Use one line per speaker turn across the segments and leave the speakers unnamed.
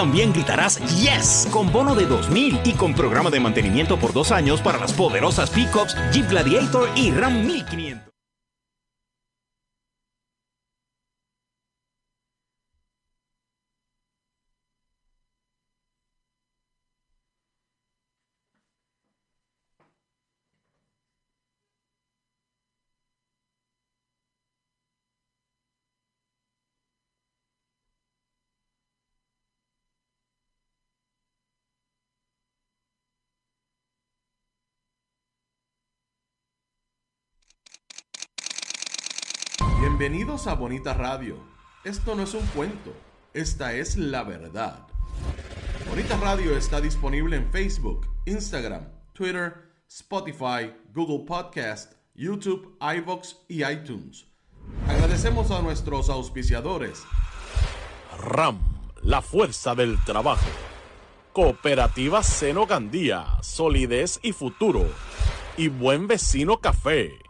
también gritarás Yes con bono de 2000 y con programa de mantenimiento por dos años para las poderosas pickups Jeep Gladiator y Ram 1500.
Bienvenidos a Bonita Radio. Esto no es un cuento, esta es la verdad. Bonita Radio está disponible en Facebook, Instagram, Twitter, Spotify, Google Podcast, YouTube, iVoox y iTunes. Agradecemos a nuestros auspiciadores.
RAM, la fuerza del trabajo. Cooperativa Seno Gandía, solidez y futuro. Y Buen Vecino Café.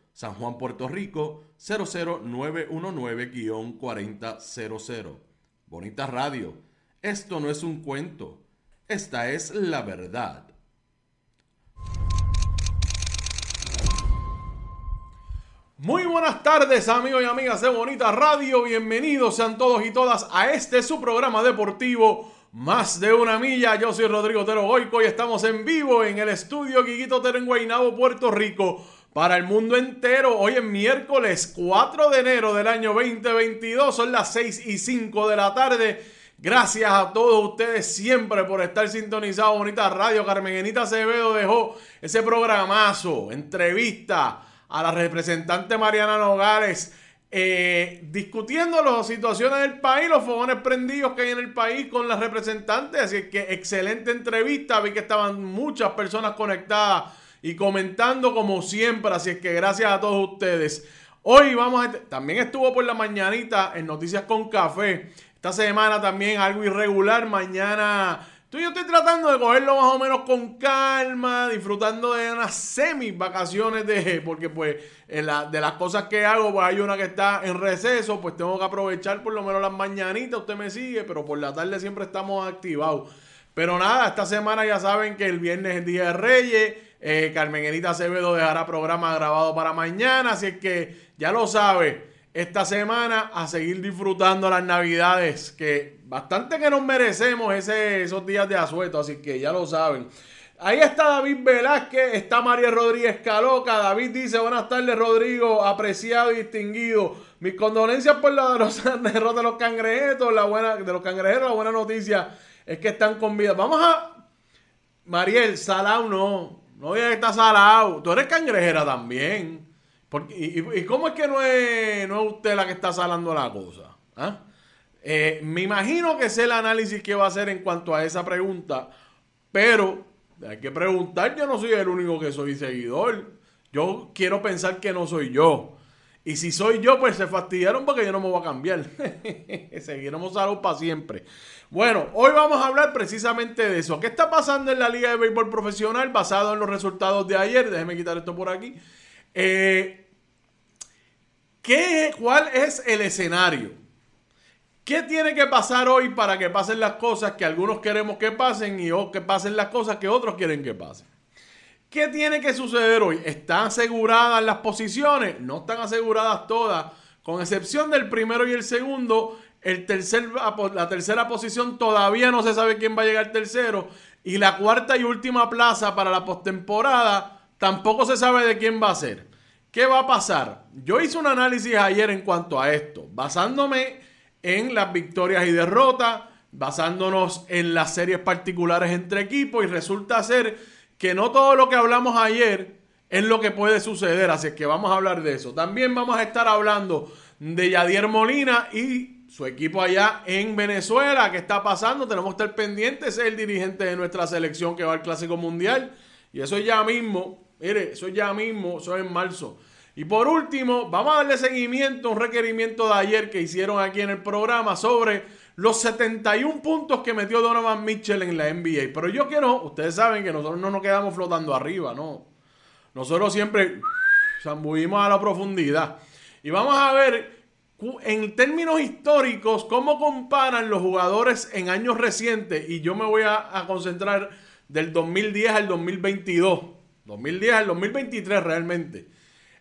San Juan, Puerto Rico 00919-4000. Bonita Radio. Esto no es un cuento. Esta es la verdad. Muy buenas tardes amigos y amigas de Bonita Radio, bienvenidos sean todos y todas a este su programa deportivo Más de una milla. Yo soy Rodrigo Tero Goico y estamos en vivo en el estudio Quiquito Tero en Guaynabo, Puerto Rico para el mundo entero. Hoy es miércoles 4 de enero del año 2022, son las 6 y 5 de la tarde. Gracias a todos ustedes siempre por estar sintonizados. Bonita Radio. Carmenita Acevedo dejó ese programazo, entrevista a la representante Mariana Nogales, eh, discutiendo las situaciones del país, los fogones prendidos que hay en el país con las representantes. Así que excelente entrevista. Vi que estaban muchas personas conectadas y comentando como siempre. Así es que gracias a todos ustedes. Hoy vamos a... También estuvo por la mañanita en Noticias con Café. Esta semana también algo irregular. Mañana... Tú yo estoy tratando de cogerlo más o menos con calma, disfrutando de unas semi vacaciones de, porque pues de las cosas que hago, pues hay una que está en receso, pues tengo que aprovechar por lo menos las mañanitas, usted me sigue, pero por la tarde siempre estamos activados. Pero nada, esta semana ya saben que el viernes es Día de Reyes, eh, Carmen Enita Acevedo dejará programa grabado para mañana, así es que ya lo sabe. Esta semana a seguir disfrutando las navidades, que bastante que nos merecemos ese, esos días de asueto, así que ya lo saben. Ahí está David Velázquez, está María Rodríguez Caloca. David dice, buenas tardes Rodrigo, apreciado y distinguido. Mis condolencias por la derrota de los cangrejeros, la buena, de los cangrejeros, la buena noticia es que están con vida. Vamos a... Mariel, Salau no, no que está salado. Tú eres cangrejera también. y, cómo es que no es, no es usted la que está salando la cosa? ¿Ah? Eh, me imagino que sé el análisis que va a hacer en cuanto a esa pregunta. Pero hay que preguntar. Yo no soy el único que soy seguidor. Yo quiero pensar que no soy yo. Y si soy yo, pues se fastidiaron porque yo no me voy a cambiar. Seguiremos salud para siempre. Bueno, hoy vamos a hablar precisamente de eso. ¿Qué está pasando en la Liga de Béisbol Profesional basado en los resultados de ayer? Déjeme quitar esto por aquí. Eh, ¿qué, ¿Cuál es el escenario? ¿Qué tiene que pasar hoy para que pasen las cosas que algunos queremos que pasen y que pasen las cosas que otros quieren que pasen? ¿Qué tiene que suceder hoy? ¿Están aseguradas las posiciones? No están aseguradas todas. Con excepción del primero y el segundo, el tercer, la tercera posición todavía no se sabe quién va a llegar tercero. Y la cuarta y última plaza para la postemporada tampoco se sabe de quién va a ser. ¿Qué va a pasar? Yo hice un análisis ayer en cuanto a esto, basándome en las victorias y derrotas, basándonos en las series particulares entre equipos y resulta ser que no todo lo que hablamos ayer es lo que puede suceder, así que vamos a hablar de eso. También vamos a estar hablando de Yadier Molina y su equipo allá en Venezuela. ¿Qué está pasando? Tenemos que estar pendientes. es el dirigente de nuestra selección que va al Clásico Mundial. Y eso es ya mismo. Mire, eso es ya mismo. Eso es en marzo. Y por último, vamos a darle seguimiento a un requerimiento de ayer que hicieron aquí en el programa sobre los 71 puntos que metió Donovan Mitchell en la NBA. Pero yo quiero, ustedes saben que nosotros no nos quedamos flotando arriba, ¿no? Nosotros siempre zambullimos a la profundidad. Y vamos a ver en términos históricos cómo comparan los jugadores en años recientes. Y yo me voy a, concentrar del 2010 al 2022. 2010 al 2023 realmente.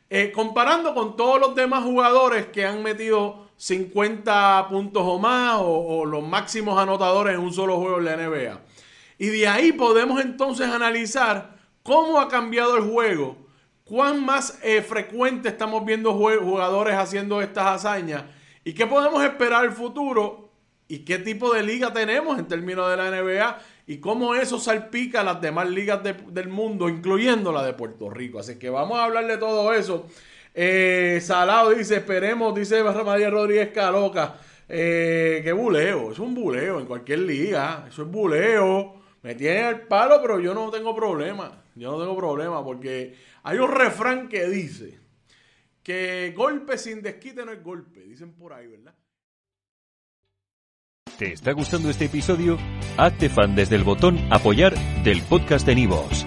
Eh, comparando con todos los demás jugadores que han metido 50 puntos o más o, los máximos anotadores en un solo juego en la NBA. Y de ahí podemos entonces analizar cómo ha cambiado el juego, cuán más eh, frecuente estamos viendo jugadores haciendo estas hazañas y qué podemos esperar el futuro y qué tipo de liga tenemos en términos de la NBA y cómo eso salpica a las demás ligas del mundo, incluyendo la de Puerto Rico. Así que vamos a hablar de todo eso. Eh, Salado dice, esperemos, dice María Rodríguez Caloca. Eh, qué buleo, es un buleo en cualquier liga, eso es buleo. Me tiene el palo, pero yo no tengo problema. Yo no tengo problema porque hay un refrán que dice que golpe sin desquite no es golpe. Dicen por ahí, ¿verdad?
¿Te está gustando este episodio? Hazte fan desde el botón apoyar del podcast de Nivos.